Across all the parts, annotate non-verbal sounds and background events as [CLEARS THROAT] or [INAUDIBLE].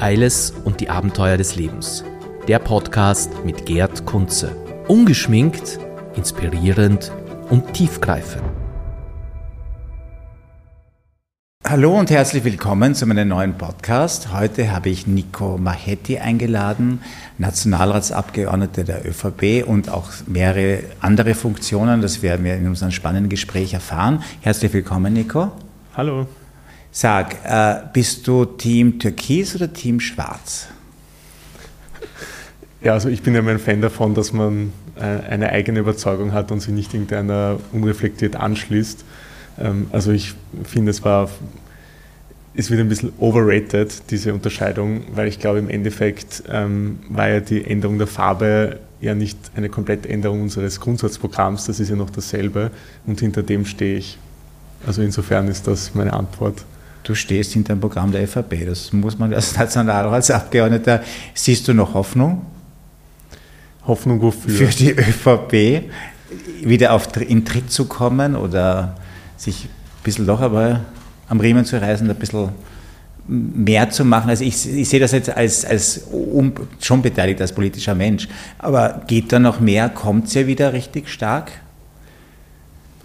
Eiles und die Abenteuer des Lebens. Der Podcast mit Gerd Kunze. Ungeschminkt, inspirierend und tiefgreifend. Hallo und herzlich willkommen zu meinem neuen Podcast. Heute habe ich Nico Mahetti eingeladen, Nationalratsabgeordneter der ÖVP und auch mehrere andere Funktionen. Das werden wir in unserem spannenden Gespräch erfahren. Herzlich willkommen, Nico. Hallo. Sag, äh, bist du Team Türkis oder Team Schwarz? Ja, also ich bin ja ein Fan davon, dass man äh, eine eigene Überzeugung hat und sich nicht irgendeiner unreflektiert anschließt. Ähm, also ich finde, es war, es wird ein bisschen overrated, diese Unterscheidung, weil ich glaube, im Endeffekt ähm, war ja die Änderung der Farbe ja nicht eine komplette Änderung unseres Grundsatzprogramms, das ist ja noch dasselbe und hinter dem stehe ich. Also insofern ist das meine Antwort du stehst hinter dem Programm der ÖVP. Das muss man als Nationalratsabgeordneter. Siehst du noch Hoffnung? Hoffnung wofür? Für die ÖVP wieder auf, in Tritt zu kommen oder sich ein bisschen doch aber am Riemen zu reißen, ein bisschen mehr zu machen. Also ich, ich sehe das jetzt als, als um, schon beteiligt als politischer Mensch. Aber geht da noch mehr? Kommt es ja wieder richtig stark?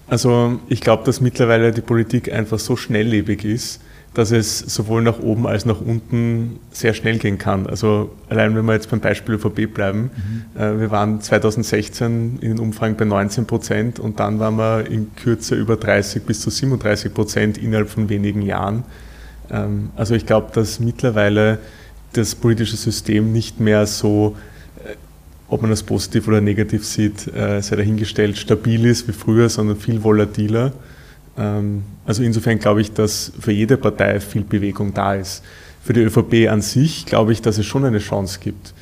Also ich glaube, dass mittlerweile die Politik einfach so schnelllebig ist, dass es sowohl nach oben als nach unten sehr schnell gehen kann. Also allein wenn wir jetzt beim Beispiel ÖVP bleiben, mhm. äh, wir waren 2016 in den Umfragen bei 19 Prozent und dann waren wir in Kürze über 30 bis zu 37 Prozent innerhalb von wenigen Jahren. Ähm, also ich glaube, dass mittlerweile das politische System nicht mehr so äh, ob man das positiv oder negativ sieht, äh, sei dahingestellt, stabil ist wie früher, sondern viel volatiler. Ähm, also insofern glaube ich, dass für jede Partei viel Bewegung da ist. Für die ÖVP an sich glaube ich, dass es schon eine Chance gibt,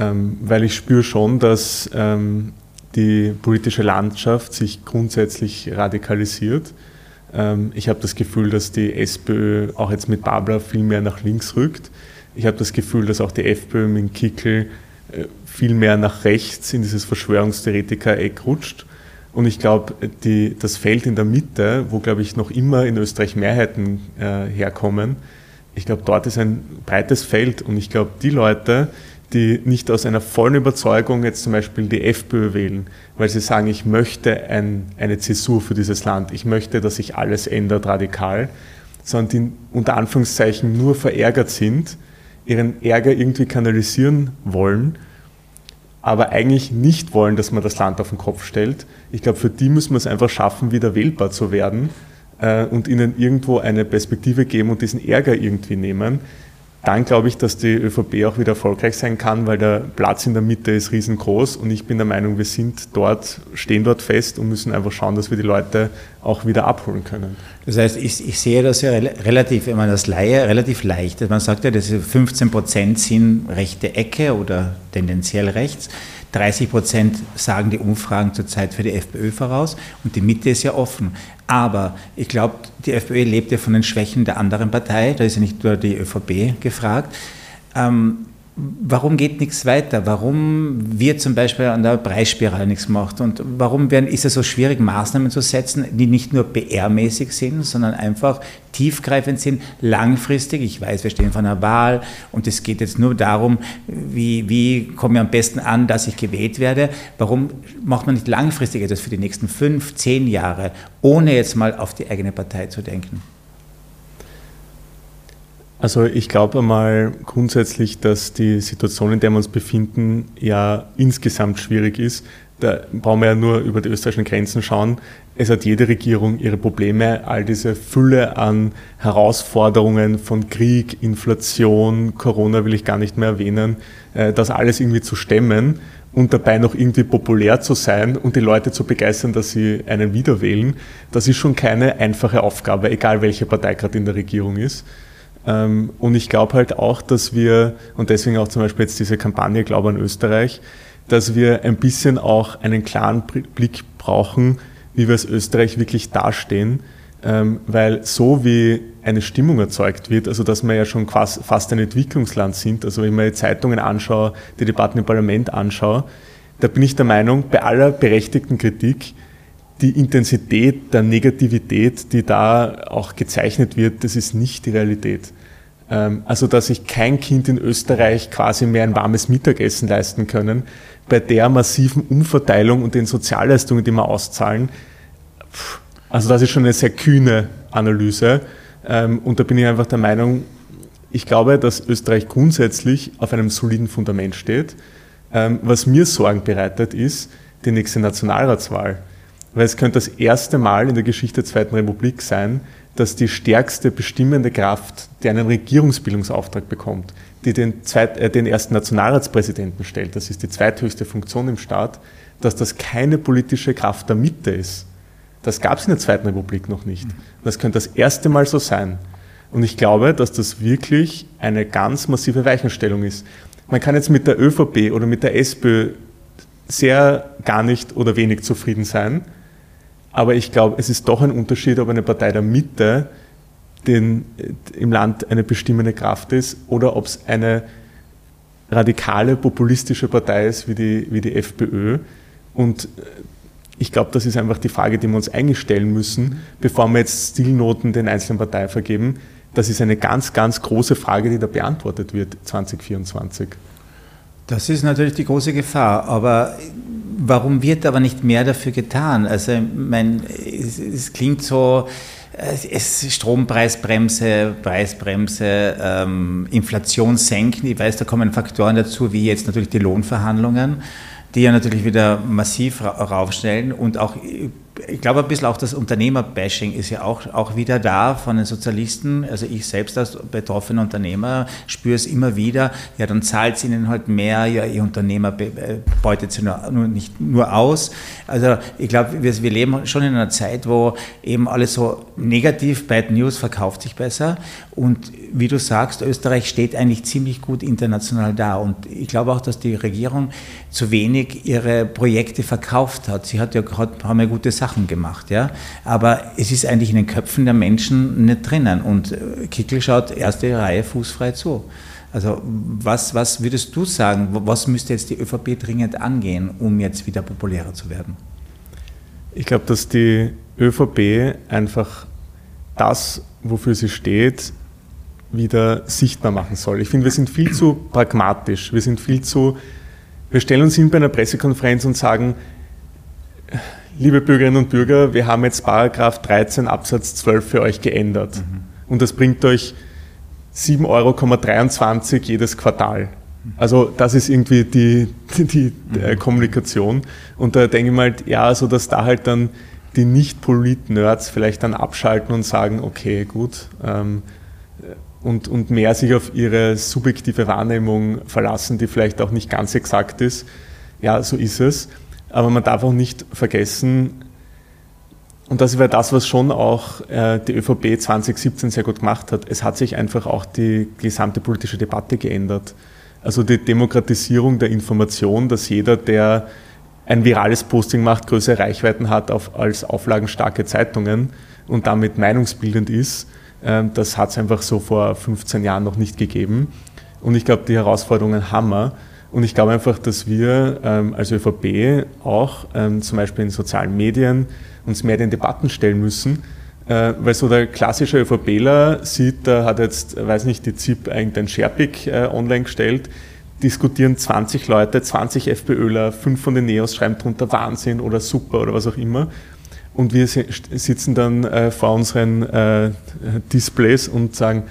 ähm, weil ich spüre schon, dass ähm, die politische Landschaft sich grundsätzlich radikalisiert. Ich habe das Gefühl, dass die SPÖ auch jetzt mit Babler viel mehr nach links rückt. Ich habe das Gefühl, dass auch die FPÖ mit Kickel äh, viel mehr nach rechts in dieses Verschwörungstheoretiker-Eck rutscht. Und ich glaube, das Feld in der Mitte, wo, glaube ich, noch immer in Österreich Mehrheiten äh, herkommen, ich glaube, dort ist ein breites Feld. Und ich glaube, die Leute, die nicht aus einer vollen Überzeugung jetzt zum Beispiel die FPÖ wählen, weil sie sagen, ich möchte ein, eine Zäsur für dieses Land, ich möchte, dass sich alles ändert radikal, sondern die unter Anführungszeichen nur verärgert sind, ihren Ärger irgendwie kanalisieren wollen aber eigentlich nicht wollen, dass man das Land auf den Kopf stellt. Ich glaube, für die müssen wir es einfach schaffen, wieder wählbar zu werden äh, und ihnen irgendwo eine Perspektive geben und diesen Ärger irgendwie nehmen dann glaube ich, dass die ÖVP auch wieder erfolgreich sein kann, weil der Platz in der Mitte ist riesengroß und ich bin der Meinung, wir sind dort, stehen dort fest und müssen einfach schauen, dass wir die Leute auch wieder abholen können. Das heißt, ich, ich sehe das ja relativ, wenn man das Laie, relativ leicht. Man sagt ja, dass 15 Prozent sind rechte Ecke oder tendenziell rechts. 30 Prozent sagen die Umfragen zurzeit für die FPÖ voraus und die Mitte ist ja offen. Aber ich glaube, die FPÖ lebt ja von den Schwächen der anderen Partei, da ist ja nicht nur die ÖVP gefragt. Ähm, warum geht nichts weiter? Warum wird zum Beispiel an der Preisspirale nichts gemacht? Und warum werden, ist es so schwierig, Maßnahmen zu setzen, die nicht nur PR-mäßig sind, sondern einfach tiefgreifend sind, langfristig? Ich weiß, wir stehen vor einer Wahl und es geht jetzt nur darum, wie, wie komme ich am besten an, dass ich gewählt werde. Warum macht man nicht langfristig etwas für die nächsten fünf, zehn Jahre, ohne jetzt mal auf die eigene Partei zu denken? Also ich glaube einmal grundsätzlich, dass die Situation, in der wir uns befinden, ja insgesamt schwierig ist. Da brauchen wir ja nur über die österreichischen Grenzen schauen. Es hat jede Regierung ihre Probleme, all diese Fülle an Herausforderungen von Krieg, Inflation, Corona will ich gar nicht mehr erwähnen, äh, das alles irgendwie zu stemmen und dabei noch irgendwie populär zu sein und die Leute zu begeistern, dass sie einen wiederwählen, das ist schon keine einfache Aufgabe, egal welche Partei gerade in der Regierung ist. Ähm, und ich glaube halt auch, dass wir, und deswegen auch zum Beispiel jetzt diese Kampagne Glaube an Österreich, dass wir ein bisschen auch einen klaren Blick brauchen, wie wir als Österreich wirklich dastehen. Ähm, weil so wie eine Stimmung erzeugt wird, also dass wir ja schon fast ein Entwicklungsland sind, also wenn ich mir die Zeitungen anschaue, die Debatten im Parlament anschaue, da bin ich der Meinung, bei aller berechtigten Kritik, die Intensität der Negativität, die da auch gezeichnet wird, das ist nicht die Realität. Ähm, also, dass sich kein Kind in Österreich quasi mehr ein warmes Mittagessen leisten können, bei der massiven Umverteilung und den Sozialleistungen, die wir auszahlen. Also, das ist schon eine sehr kühne Analyse. Ähm, und da bin ich einfach der Meinung, ich glaube, dass Österreich grundsätzlich auf einem soliden Fundament steht. Ähm, was mir Sorgen bereitet, ist die nächste Nationalratswahl. Weil es könnte das erste Mal in der Geschichte der Zweiten Republik sein, dass die stärkste bestimmende Kraft, die einen Regierungsbildungsauftrag bekommt, die den, zweit, äh, den ersten Nationalratspräsidenten stellt, das ist die zweithöchste Funktion im Staat, dass das keine politische Kraft der Mitte ist. Das gab es in der Zweiten Republik noch nicht. Das könnte das erste Mal so sein. Und ich glaube, dass das wirklich eine ganz massive Weichenstellung ist. Man kann jetzt mit der ÖVP oder mit der SPÖ sehr gar nicht oder wenig zufrieden sein. Aber ich glaube, es ist doch ein Unterschied, ob eine Partei der Mitte den, im Land eine bestimmende Kraft ist oder ob es eine radikale, populistische Partei ist wie die, wie die FPÖ. Und ich glaube, das ist einfach die Frage, die wir uns eigentlich stellen müssen, bevor wir jetzt Stilnoten den einzelnen Parteien vergeben. Das ist eine ganz, ganz große Frage, die da beantwortet wird 2024. Das ist natürlich die große Gefahr, aber warum wird aber nicht mehr dafür getan? Also, mein, es, es klingt so, es Strompreisbremse, Preisbremse, ähm, Inflation senken. Ich weiß, da kommen Faktoren dazu, wie jetzt natürlich die Lohnverhandlungen, die ja natürlich wieder massiv raufstellen und auch ich glaube, ein bisschen auch das Unternehmerbashing ist ja auch, auch wieder da von den Sozialisten. Also ich selbst als betroffener Unternehmer spüre es immer wieder. Ja, dann zahlt es ihnen halt mehr. Ja, ihr Unternehmer äh, beutet sie nur, nur, nicht nur aus. Also ich glaube, wir, wir leben schon in einer Zeit, wo eben alles so negativ, Bad News verkauft sich besser. Und wie du sagst, Österreich steht eigentlich ziemlich gut international da. Und ich glaube auch, dass die Regierung zu wenig ihre Projekte verkauft hat. Sie hat ja gerade ein paar gute Sachen gemacht, ja. Aber es ist eigentlich in den Köpfen der Menschen nicht drinnen. Und äh, Kickel schaut erste Reihe fußfrei zu. Also was, was würdest du sagen, was müsste jetzt die ÖVP dringend angehen, um jetzt wieder populärer zu werden? Ich glaube, dass die ÖVP einfach das, wofür sie steht, wieder sichtbar machen soll. Ich finde, wir sind viel zu pragmatisch, wir sind viel zu, wir stellen uns hin bei einer Pressekonferenz und sagen, liebe Bürgerinnen und Bürger, wir haben jetzt Paragraph 13 Absatz 12 für euch geändert. Mhm. Und das bringt euch 7,23 Euro jedes Quartal. Also das ist irgendwie die, die, die mhm. Kommunikation. Und da denke ich mal, ja, also dass da halt dann die Nicht-Polit-Nerds vielleicht dann abschalten und sagen, okay, gut, ähm, und, und mehr sich auf ihre subjektive Wahrnehmung verlassen, die vielleicht auch nicht ganz exakt ist. Ja, so ist es. Aber man darf auch nicht vergessen, und das wäre das, was schon auch äh, die ÖVP 2017 sehr gut gemacht hat. Es hat sich einfach auch die gesamte politische Debatte geändert. Also die Demokratisierung der Information, dass jeder, der ein virales Posting macht, größere Reichweiten hat auf, als auflagenstarke Zeitungen und damit meinungsbildend ist, das hat es einfach so vor 15 Jahren noch nicht gegeben. Und ich glaube, die Herausforderungen haben wir. Und ich glaube einfach, dass wir ähm, als ÖVP auch ähm, zum Beispiel in sozialen Medien uns mehr den Debatten stellen müssen. Äh, weil so der klassische ÖVPler sieht, da hat jetzt, weiß nicht, die ZIP irgendein Sherpick äh, online gestellt, diskutieren 20 Leute, 20 FPÖler, fünf von den Neos schreiben drunter Wahnsinn oder super oder was auch immer und wir sitzen dann äh, vor unseren äh, Displays und sagen,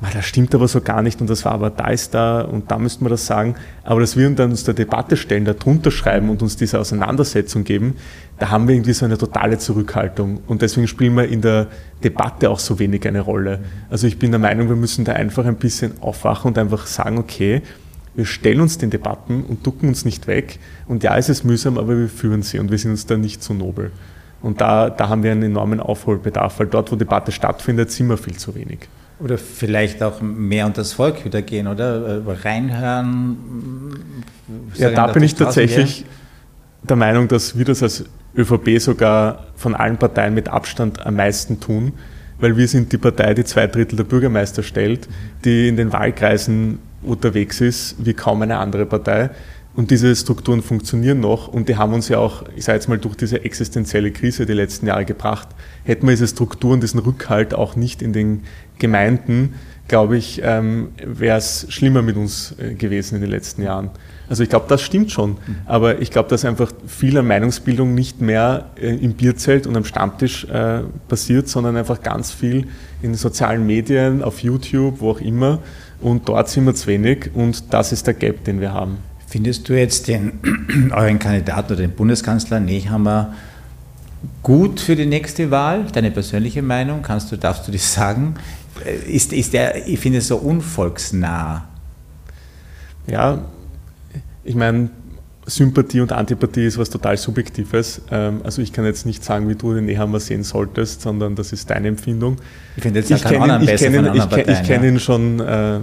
das stimmt aber so gar nicht und das war aber da ist da und da müssten wir das sagen. Aber dass wir dann uns der Debatte stellen, da drunter schreiben und uns diese Auseinandersetzung geben, da haben wir irgendwie so eine totale Zurückhaltung. Und deswegen spielen wir in der Debatte auch so wenig eine Rolle. Also ich bin der Meinung, wir müssen da einfach ein bisschen aufwachen und einfach sagen, okay, wir stellen uns den Debatten und ducken uns nicht weg. Und ja, es ist mühsam, aber wir führen sie und wir sind uns da nicht so nobel. Und da, da haben wir einen enormen Aufholbedarf, weil dort, wo Debatte stattfindet, sind wir viel zu wenig. Oder vielleicht auch mehr unter das Volk wieder gehen, oder? Reinhören. Ja, da bin ich tatsächlich der Meinung, dass wir das als ÖVP sogar von allen Parteien mit Abstand am meisten tun, weil wir sind die Partei, die zwei Drittel der Bürgermeister stellt, die in den Wahlkreisen unterwegs ist, wie kaum eine andere Partei. Und diese Strukturen funktionieren noch und die haben uns ja auch, ich sage jetzt mal, durch diese existenzielle Krise die letzten Jahre gebracht. Hätten wir diese Strukturen, diesen Rückhalt auch nicht in den Gemeinden, glaube ich, ähm, wäre es schlimmer mit uns äh, gewesen in den letzten Jahren. Also ich glaube, das stimmt schon. Mhm. Aber ich glaube, dass einfach viel an Meinungsbildung nicht mehr äh, im Bierzelt und am Stammtisch äh, passiert, sondern einfach ganz viel in den sozialen Medien, auf YouTube, wo auch immer. Und dort sind wir zu wenig und das ist der Gap, den wir haben. Findest du jetzt den, [CLEARS THROAT] euren Kandidaten oder den Bundeskanzler Nehammer gut für die nächste Wahl? Deine persönliche Meinung? Kannst du, darfst du das sagen? Äh, ist, ist der, ich finde es so unvolksnah. Ja, ich meine, Sympathie und Antipathie ist was total Subjektives. Ähm, also ich kann jetzt nicht sagen, wie du den Nehammer sehen solltest, sondern das ist deine Empfindung. Ich finde jetzt ich kenne ihn, ich kenn ich kenn, ich kenn ihn schon äh,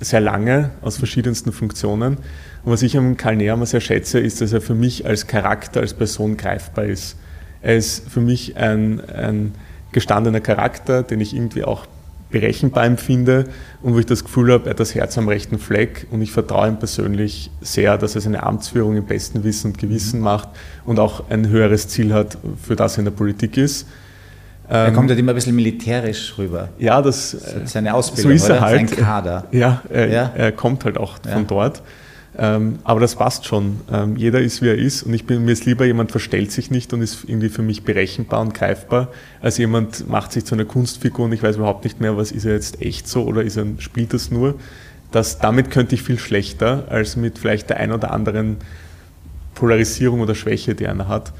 sehr lange aus verschiedensten Funktionen. Und was ich am Karl Nehammer sehr schätze, ist, dass er für mich als Charakter, als Person greifbar ist. Er ist für mich ein, ein gestandener Charakter, den ich irgendwie auch berechenbar empfinde und wo ich das Gefühl habe, er hat das Herz am rechten Fleck und ich vertraue ihm persönlich sehr, dass er seine Amtsführung im besten Wissen und Gewissen macht und auch ein höheres Ziel hat, für das er in der Politik ist. Er ähm, kommt halt immer ein bisschen militärisch rüber. Ja, das seine Ausbildung, so ist er halt. Sein Kader. Ja, er, ja. er kommt halt auch von ja. dort. Ähm, aber das passt schon. Ähm, jeder ist, wie er ist. Und ich bin, mir ist lieber, jemand verstellt sich nicht und ist irgendwie für mich berechenbar und greifbar, als jemand macht sich zu einer Kunstfigur und ich weiß überhaupt nicht mehr, was ist er jetzt echt so oder ist er, spielt das nur. Das, damit könnte ich viel schlechter als mit vielleicht der ein oder anderen Polarisierung oder Schwäche, die einer hat.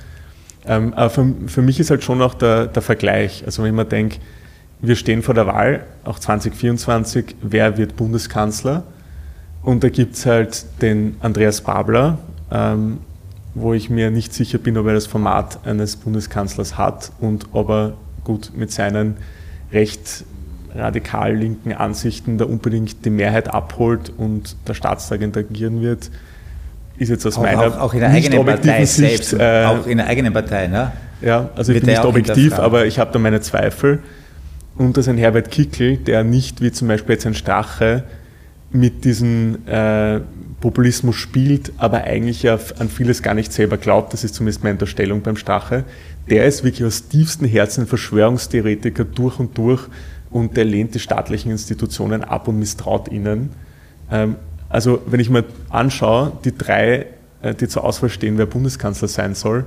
Ähm, aber für, für, mich ist halt schon auch der, der Vergleich. Also wenn ich mir denke, wir stehen vor der Wahl, auch 2024, wer wird Bundeskanzler? Und da gibt es halt den Andreas Babler, ähm, wo ich mir nicht sicher bin, ob er das Format eines Bundeskanzlers hat und ob er gut mit seinen recht radikal linken Ansichten da unbedingt die Mehrheit abholt und der Staatstag interagieren wird, ist jetzt aus auch, meiner auch, auch in der eigenen Partei Sicht, selbst, äh, auch in der eigenen Partei, ne? Ja, also ich bin nicht objektiv, aber ich habe da meine Zweifel. Und das ist ein Herbert Kickel, der nicht wie zum Beispiel jetzt ein Strache mit diesem äh, Populismus spielt, aber eigentlich ja an vieles gar nicht selber glaubt, das ist zumindest meine Unterstellung beim Strache, der ist wirklich aus tiefstem Herzen Verschwörungstheoretiker durch und durch und der lehnt die staatlichen Institutionen ab und misstraut ihnen. Ähm, also wenn ich mir anschaue, die drei, äh, die zur Auswahl stehen, wer Bundeskanzler sein soll,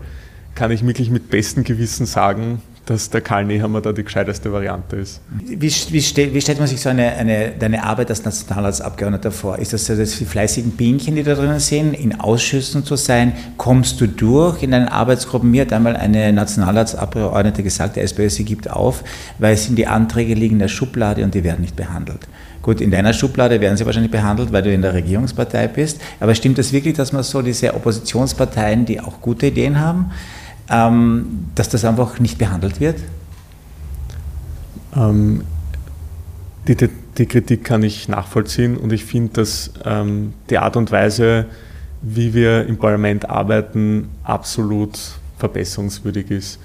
kann ich wirklich mit bestem Gewissen sagen, dass der Karl Nehammer da die gescheiteste Variante ist. Wie, wie, stell, wie stellt man sich so eine, eine, deine Arbeit als Nationalratsabgeordneter vor? Ist das so das die fleißigen Bienchen, die da drinnen sind, in Ausschüssen zu sein? Kommst du durch in deinen Arbeitsgruppen? Mir hat einmal eine Nationalratsabgeordnete gesagt, der SPÖ, sie gibt auf, weil es sind die Anträge liegen in der Schublade und die werden nicht behandelt. Gut, in deiner Schublade werden sie wahrscheinlich behandelt, weil du in der Regierungspartei bist. Aber stimmt das wirklich, dass man so diese Oppositionsparteien, die auch gute Ideen haben, ähm, dass das einfach nicht behandelt wird? Ähm, die, die, die, Kritik kann ich nachvollziehen und ich finde, dass ähm, die Art und Weise, wie wir im Parlament arbeiten, absolut verbesserungswürdig ist.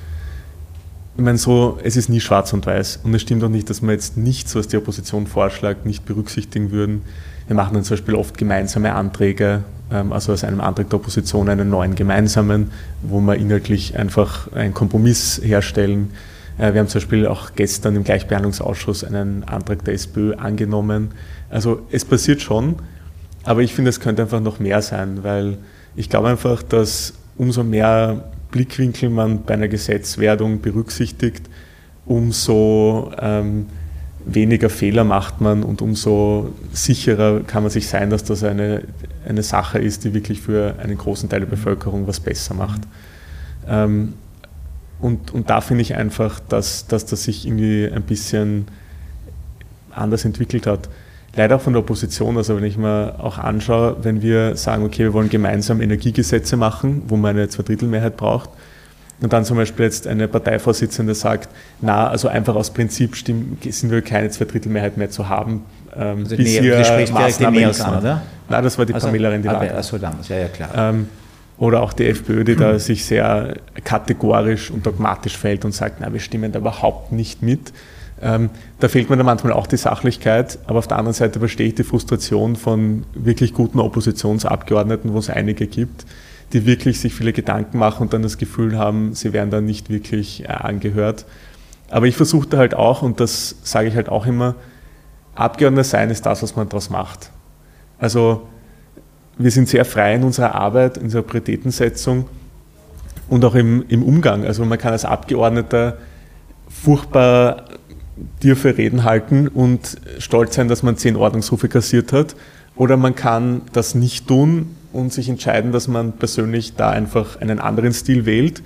Ich meine, so, es ist nie schwarz und weiß und es stimmt auch nicht, dass wir jetzt nichts, was die Opposition vorschlägt, nicht berücksichtigen würden. Wir machen dann zum Beispiel oft gemeinsame Anträge ähm, also aus einem Antrag der Opposition einen neuen gemeinsamen, wo wir inhaltlich einfach einen Kompromiss herstellen. Äh, wir haben zum Beispiel auch gestern im Gleichbehandlungsausschuss einen Antrag der SPÖ angenommen. Also es passiert schon, aber ich finde, es könnte einfach noch mehr sein, weil ich glaube einfach, dass umso mehr Blickwinkel man bei einer Gesetzwerdung berücksichtigt, umso ähm, weniger Fehler macht man und umso sicherer kann man sich sein, dass das eine, eine Sache ist, die wirklich für einen großen Teil der Bevölkerung was besser macht. Ähm, und, und da finde ich einfach, dass, dass das sich irgendwie ein bisschen anders entwickelt hat. Leider auch von der Opposition, also wenn ich mir auch anschaue, wenn wir sagen, okay, wir wollen gemeinsam Energiegesetze machen, wo man eine Zweidrittelmehrheit braucht, und dann zum Beispiel jetzt eine Parteivorsitzende sagt, na, also einfach aus Prinzip stimmen, sind wir keine Zweidrittelmehrheit mehr zu haben. Ähm, also bis hier spricht direkt an, oder? Nein, das war die also, Pamela Rendi Achso, damals, ja, ja, klar. Ähm, oder auch die FPÖ, die da sich sehr kategorisch und dogmatisch fällt und sagt, na, wir stimmen da überhaupt nicht mit. Ähm, da fehlt mir dann manchmal auch die Sachlichkeit, aber auf der anderen Seite verstehe ich die Frustration von wirklich guten Oppositionsabgeordneten, wo es einige gibt, die wirklich sich viele Gedanken machen und dann das Gefühl haben, sie werden dann nicht wirklich äh, angehört. Aber ich versuche halt auch, und das sage ich halt auch immer, Abgeordneter sein ist das, was man daraus macht. Also wir sind sehr frei in unserer Arbeit, in unserer Prioritätensetzung und auch im, im Umgang. Also man kann als Abgeordneter furchtbar tiefe Reden halten und stolz sein, dass man zehn Ordnungsrufe kassiert hat. Oder man kann das nicht tun und sich entscheiden, dass man persönlich da einfach einen anderen Stil wählt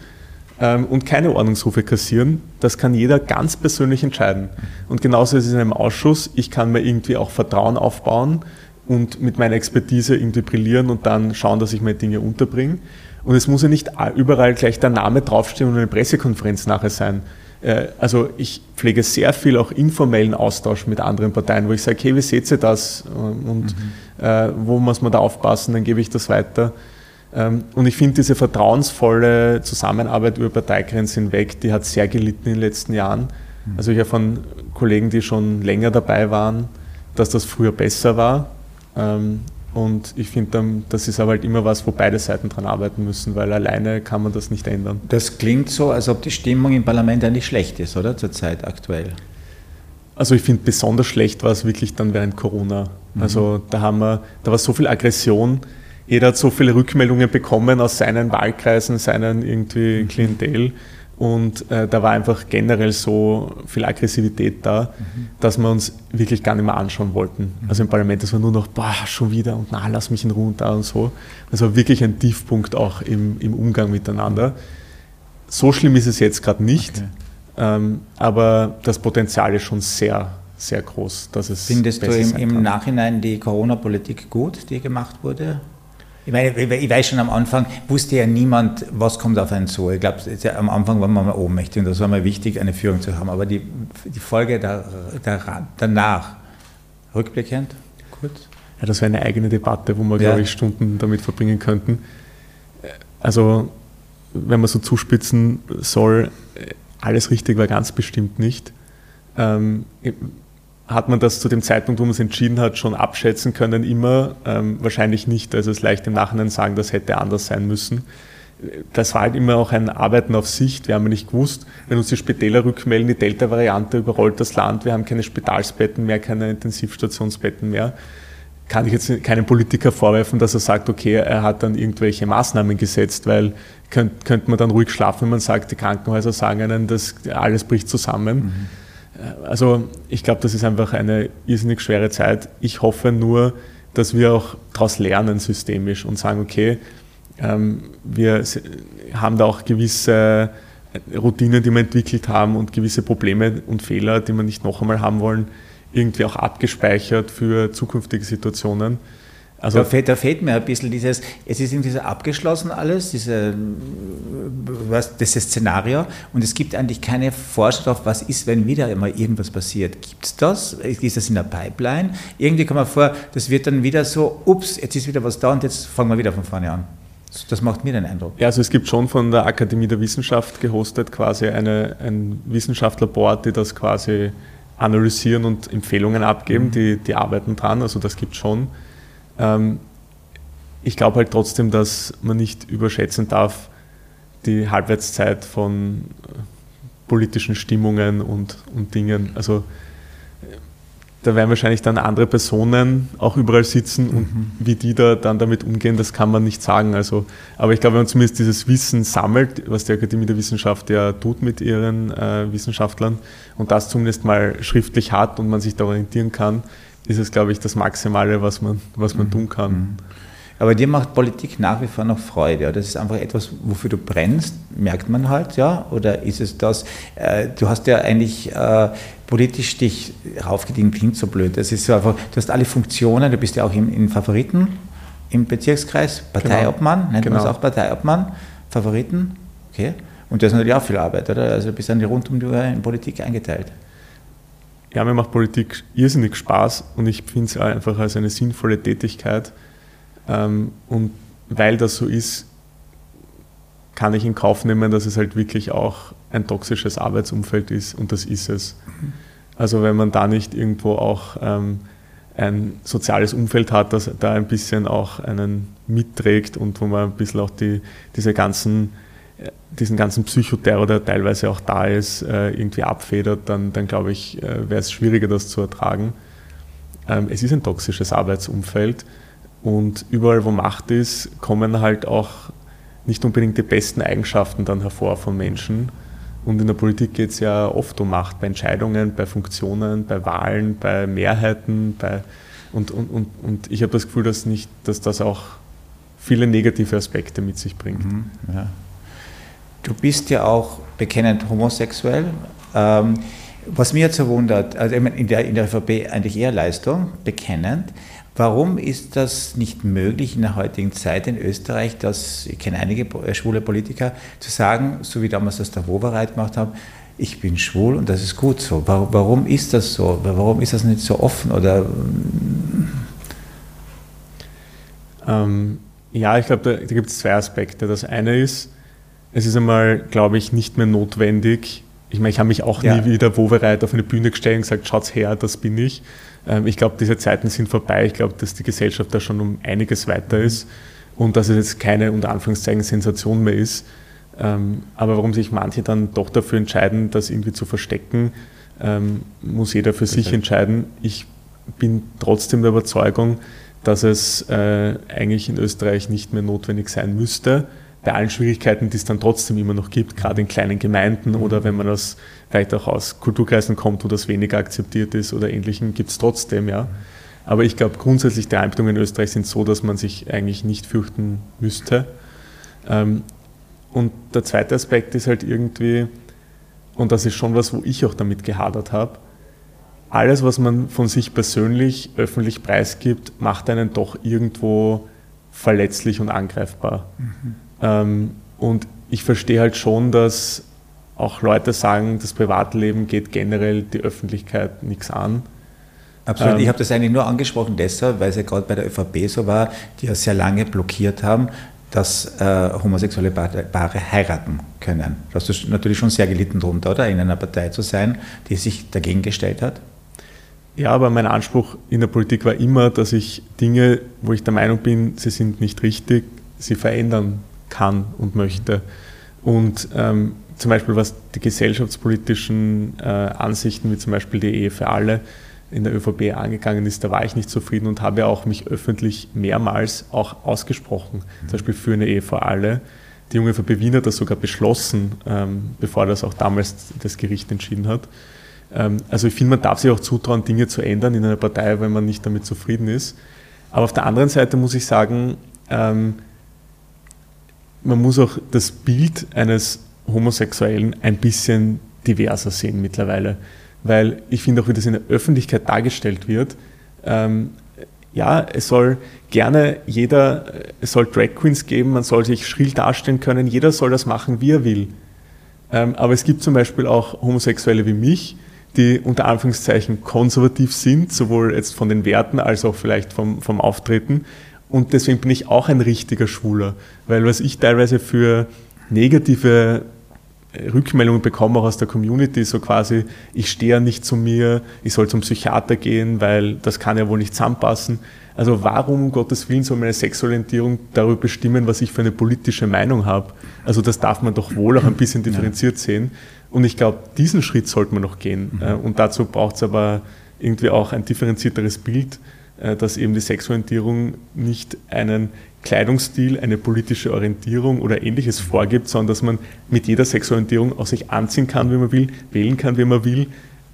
ähm, und keine Ordnungsrufe kassieren. Das kann jeder ganz persönlich entscheiden. Und genauso ist es in einem Ausschuss. Ich kann mir irgendwie auch Vertrauen aufbauen und mit meiner Expertise irgendwie brillieren und dann schauen, dass ich meine Dinge unterbringe. Und es muss ja nicht überall gleich der Name draufstehen und eine Pressekonferenz nachher sein. Äh, also ich pflege sehr viel auch informellen Austausch mit anderen Parteien, wo ich sage, hey, wie seht ihr das? Und mhm. äh, wo muss man da aufpassen? Dann gebe ich das weiter. Ähm, und ich finde diese vertrauensvolle Zusammenarbeit über Parteigrenzen hinweg, die hat sehr gelitten in den letzten Jahren. Mhm. Also ich habe von Kollegen, die schon länger dabei waren, dass das früher besser war. Ähm, und ich finde, das ist aber halt immer was, wo beide Seiten dran arbeiten müssen, weil alleine kann man das nicht ändern. Das klingt so, als ob die Stimmung im Parlament eigentlich schlecht ist, oder? Zurzeit aktuell. Also ich finde, besonders schlecht war es wirklich dann während Corona. Mhm. Also da haben wir, da war so viel Aggression. Jeder hat so viele Rückmeldungen bekommen aus seinen Wahlkreisen, seinen irgendwie mhm. Und äh, da war einfach generell so viel Aggressivität da, mhm. dass wir uns wirklich gar nicht mehr anschauen wollten. Mhm. Also im Parlament, das war nur noch, boah, schon wieder und na, lass mich in Ruhe und da und so. Das war wirklich ein Tiefpunkt auch im, im Umgang miteinander. So schlimm ist es jetzt gerade nicht, okay. ähm, aber das Potenzial ist schon sehr, sehr groß. Dass es Findest du im, im Nachhinein die Corona-Politik gut, die gemacht wurde? Ich meine, ich weiß schon am Anfang, wusste ja niemand, was kommt auf einen zu. Ich glaube, am Anfang war man mal ohnmächtig und das war mal wichtig, eine Führung zu haben. Aber die, die Folge der, der, danach, rückblickend, gut. Ja, das wäre eine eigene Debatte, wo wir, ja. glaube ich, Stunden damit verbringen könnten. Also, wenn man so zuspitzen soll, alles richtig war ganz bestimmt nicht. Ähm, hat man das zu dem Zeitpunkt, wo man es entschieden hat, schon abschätzen können? Immer ähm, wahrscheinlich nicht. Also es leicht im Nachhinein sagen, das hätte anders sein müssen. Das war halt immer auch ein Arbeiten auf Sicht. Wir haben nicht gewusst, wenn uns die Spitäler rückmelden, die Delta-Variante überrollt das Land, wir haben keine Spitalsbetten mehr, keine Intensivstationsbetten mehr. Kann ich jetzt keinem Politiker vorwerfen, dass er sagt, okay, er hat dann irgendwelche Maßnahmen gesetzt, weil könnte könnt man dann ruhig schlafen, wenn man sagt, die Krankenhäuser sagen einem, dass alles bricht zusammen. Mhm also ich glaube, das ist einfach eine irrsinnig schwere Zeit. Ich hoffe nur, dass wir auch daraus lernen systemisch und sagen, okay, ähm, wir haben da auch gewisse Routinen, die wir entwickelt haben und gewisse Probleme und Fehler, die wir nicht noch einmal haben wollen, irgendwie auch abgespeichert für zukünftige Situationen. Also da fehlt, da fehlt, mir ein bisschen dieses, es ist irgendwie so abgeschlossen alles, diese, was, dieses Szenario und es gibt eigentlich keine Vorschau darauf, was ist, wenn wieder einmal irgendwas passiert. Gibt es das? Ist das in der Pipeline? Irgendwie kommt man vor, das wird dann wieder so, ups, jetzt ist wieder was da und jetzt fangen wir wieder von vorne an. Das macht mir den Eindruck. Ja, also es gibt schon von der Akademie der Wissenschaft gehostet quasi eine, ein Wissenschaftlerboard, die das quasi analysieren und Empfehlungen abgeben, mhm. die, die arbeiten dran, also das gibt es schon. Ähm, ich glaube halt trotzdem, dass man nicht überschätzen darf, die Halbwertszeit von äh, politischen Stimmungen und, und Dingen. Also da werden wahrscheinlich dann andere Personen auch überall sitzen und mhm. wie die da dann damit umgehen, das kann man nicht sagen. Also, aber ich glaube, wenn man zumindest dieses Wissen sammelt, was die Akademie der Wissenschaft ja tut mit ihren äh, Wissenschaftlern und das zumindest mal schriftlich hat und man sich da orientieren kann, ist es, glaube ich, das Maximale, was man, was man mhm. tun kann. Mhm. Aber dir macht Politik nach wie vor noch Freude. Das ist einfach etwas, wofür du brennst, merkt man halt, ja? Oder ist es das? Äh, du hast ja eigentlich äh, politisch dich raufgedient, klingt so blöd. Das ist so einfach, du hast alle Funktionen, du bist ja auch im, in Favoriten im Bezirkskreis, Parteiobmann, genau. nennt genau. man es auch Parteiobmann, Favoriten, okay. Und das ist natürlich auch viel Arbeit, oder? Also du bist dann rund um die Uhr in Politik eingeteilt ja, mir macht Politik irrsinnig Spaß und ich finde es einfach als eine sinnvolle Tätigkeit. Ähm, und weil das so ist, kann ich in Kauf nehmen, dass es halt wirklich auch ein toxisches Arbeitsumfeld ist und das ist es. Also wenn man da nicht irgendwo auch ähm, ein soziales Umfeld hat, das da ein bisschen auch einen mitträgt und wo man ein bisschen auch die, diese ganzen diesen ganzen Psychoterror, der teilweise auch da ist, äh, irgendwie abfedert, dann, dann glaube ich, äh, wäre es schwieriger, das zu ertragen. ähm, es ist ein toxisches Arbeitsumfeld und überall, wo Macht ist, kommen halt auch nicht unbedingt die besten Eigenschaften dann hervor von Menschen. Und in der Politik geht es ja oft um Macht, bei Entscheidungen, bei Funktionen, bei Wahlen, bei Mehrheiten. Bei und, und, und, und ich habe das Gefühl, dass, nicht, dass das auch viele negative Aspekte mit sich bringt. Mhm, ja. Du bist ja auch bekennend homosexuell. Ähm, was mir jetzt so wundert, also in der, in der ÖVP eigentlich eher Leistung, bekennend. Warum ist das nicht möglich in der heutigen Zeit in Österreich, dass, ich kenne einige äh, schwule Politiker, zu sagen, so wie damals das der Wovereit gemacht haben, ich bin schwul und das ist gut so. Warum ist das so? Warum ist das nicht so offen? Oder ähm, ja, ich glaube, da, da gibt es zwei Aspekte. Das eine ist, es ist einmal, glaube ich, nicht mehr notwendig. Ich meine, ich habe mich auch ja. nie wieder wovereit auf eine Bühne gestellt und gesagt, schaut's her, das bin ich. Ähm, ich glaube, diese Zeiten sind vorbei. Ich glaube, dass die Gesellschaft da schon um einiges weiter mhm. ist und dass es jetzt keine unter Anführungszeichen Sensation mehr ist. Ähm, aber warum sich manche dann doch dafür entscheiden, das irgendwie zu verstecken, ähm, muss jeder für sich entscheiden. Ich bin trotzdem der Überzeugung, dass es äh, eigentlich in Österreich nicht mehr notwendig sein müsste bei allen Schwierigkeiten, die es dann trotzdem immer noch gibt, gerade in kleinen Gemeinden oder wenn man aus, vielleicht auch aus Kulturkreisen kommt, wo das weniger akzeptiert ist oder ähnlichem, gibt es trotzdem, ja. Aber ich glaube, grundsätzlich die Einbindungen in Österreich sind so, dass man sich eigentlich nicht fürchten müsste. Ähm, und der zweite Aspekt ist halt irgendwie, und das ist schon was, wo ich auch damit gehadert habe, alles, was man von sich persönlich öffentlich preisgibt, macht einen doch irgendwo verletzlich und angreifbar. Mhm. Ähm, und ich verstehe halt schon, dass auch Leute sagen, das Privatleben geht generell die Öffentlichkeit nichts an. Absolut. Ähm, ich habe das eigentlich nur angesprochen deshalb, weil es ja gerade bei der ÖVP so war, die ja sehr lange blockiert haben, dass äh, homosexuelle Paare heiraten können. Da hast du natürlich schon sehr gelitten drunter, oder? In einer Partei zu sein, die sich dagegen gestellt hat? Ja, aber mein Anspruch in der Politik war immer, dass ich Dinge, wo ich der Meinung bin, sie sind nicht richtig, sie verändern kann und möchte. Und ähm, zum Beispiel was die gesellschaftspolitischen äh, Ansichten, wie zum Beispiel die Ehe für alle, in der ÖVP angegangen ist, da war ich nicht zufrieden und habe auch mich öffentlich mehrmals auch ausgesprochen, mhm. zum Beispiel für eine Ehe für alle. Die junge ÖVP Wien hat das sogar beschlossen, ähm, bevor das auch damals das Gericht entschieden hat. Ähm, also ich finde, man darf sich auch zutrauen, Dinge zu ändern in einer Partei, wenn man nicht damit zufrieden ist. Aber auf der anderen Seite muss ich sagen, ähm, man muss auch das Bild eines Homosexuellen ein bisschen diverser sehen mittlerweile. Weil ich finde auch, wie das in der Öffentlichkeit dargestellt wird, ähm, ja, es soll gerne jeder, es soll Drag Queens geben, man soll sich schrill darstellen können, jeder soll das machen, wie er will. Ähm, aber es gibt zum Beispiel auch Homosexuelle wie mich, die unter Anführungszeichen konservativ sind, sowohl jetzt von den Werten als auch vielleicht vom, vom Auftreten und deswegen bin ich auch ein richtiger Schwuler, weil was ich teilweise für negative Rückmeldungen bekomme, auch aus der Community, so quasi, ich stehe ja nicht zu mir, ich soll zum Psychiater gehen, weil das kann ja wohl nicht zusammenpassen. Also warum, um Gottes Willen, soll meine Sexualorientierung darüber bestimmen, was ich für eine politische Meinung habe? Also das darf man doch wohl auch ein bisschen differenziert sehen. Und ich glaube, diesen Schritt sollte man noch gehen. Mhm. Und dazu braucht es aber irgendwie auch ein differenzierteres Bild äh, dass eben die Sexualorientierung nicht einen Kleidungsstil, eine politische Orientierung oder ähnliches vorgibt, sondern dass man mit jeder Sexualorientierung auch sich anziehen kann, wie man will, wählen kann, wie man will.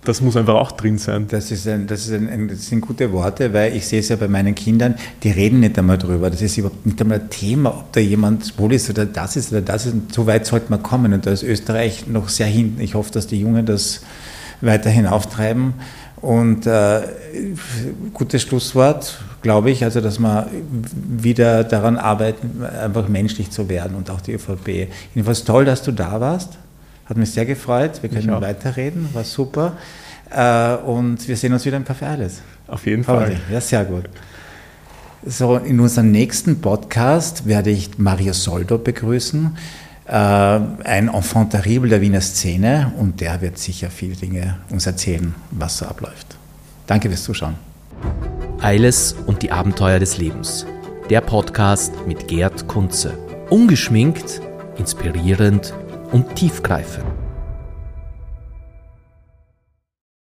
Das muss einfach auch drin sein. Das, ist ein, das, ist ein, das sind gute Worte, weil ich sehe es ja bei meinen Kindern, die reden nicht einmal drüber. Das ist überhaupt nicht einmal ein Thema, ob da jemand wohl ist oder das ist oder das ist. So weit sollte man kommen. Und da ist Österreich noch sehr hinten. Ich hoffe, dass die Jungen das weiterhin auftreiben. Und äh, gutes Schlusswort, glaube ich, also dass wir wieder daran arbeiten, einfach menschlich zu werden und auch die ÖVP. Jedenfalls toll, dass du da warst. Hat mich sehr gefreut. Wir können weiterreden, war super. Äh, und wir sehen uns wieder im Café Alles. Auf jeden Fall. Ja, sehr gut. So, in unserem nächsten Podcast werde ich Mario Soldo begrüßen. Äh, ein Enfant terrible der Wiener Szene und der wird sicher viele Dinge uns erzählen, was so abläuft. Danke fürs Zuschauen. Eiles und die Abenteuer des Lebens. Der Podcast mit Gerd Kunze. Ungeschminkt, inspirierend und tiefgreifend.